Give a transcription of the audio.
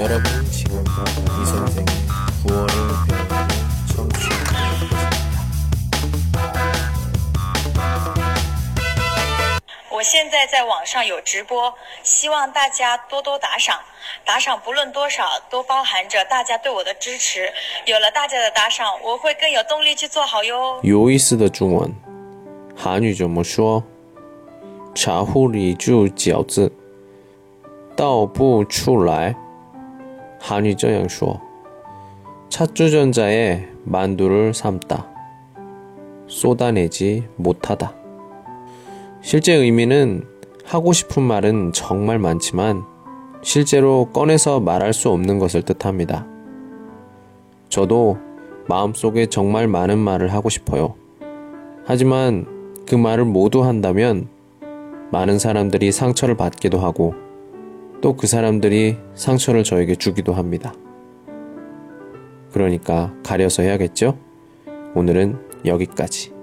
여러분은 지금 이 선생의 9월을 배우는 청취하고 계십니다. 我现在在网上有直播，希望大家多多打赏。打赏不论多少，都包含着大家对我的支持。有了大家的打赏，我会更有动力去做好哟。有意思的中文，韩语怎么说？茶壶里煮饺子，倒不出来。 한위저양쇼 찻주전자에 만두를 삶다. 쏟아내지 못하다. 실제 의미는 하고 싶은 말은 정말 많지만 실제로 꺼내서 말할 수 없는 것을 뜻합니다. 저도 마음속에 정말 많은 말을 하고 싶어요. 하지만 그 말을 모두 한다면 많은 사람들이 상처를 받기도 하고 또 그 사람들이 상처를 저에게 주기도 합니다. 그러니까 가려서 해야겠죠? 오늘은 여기까지.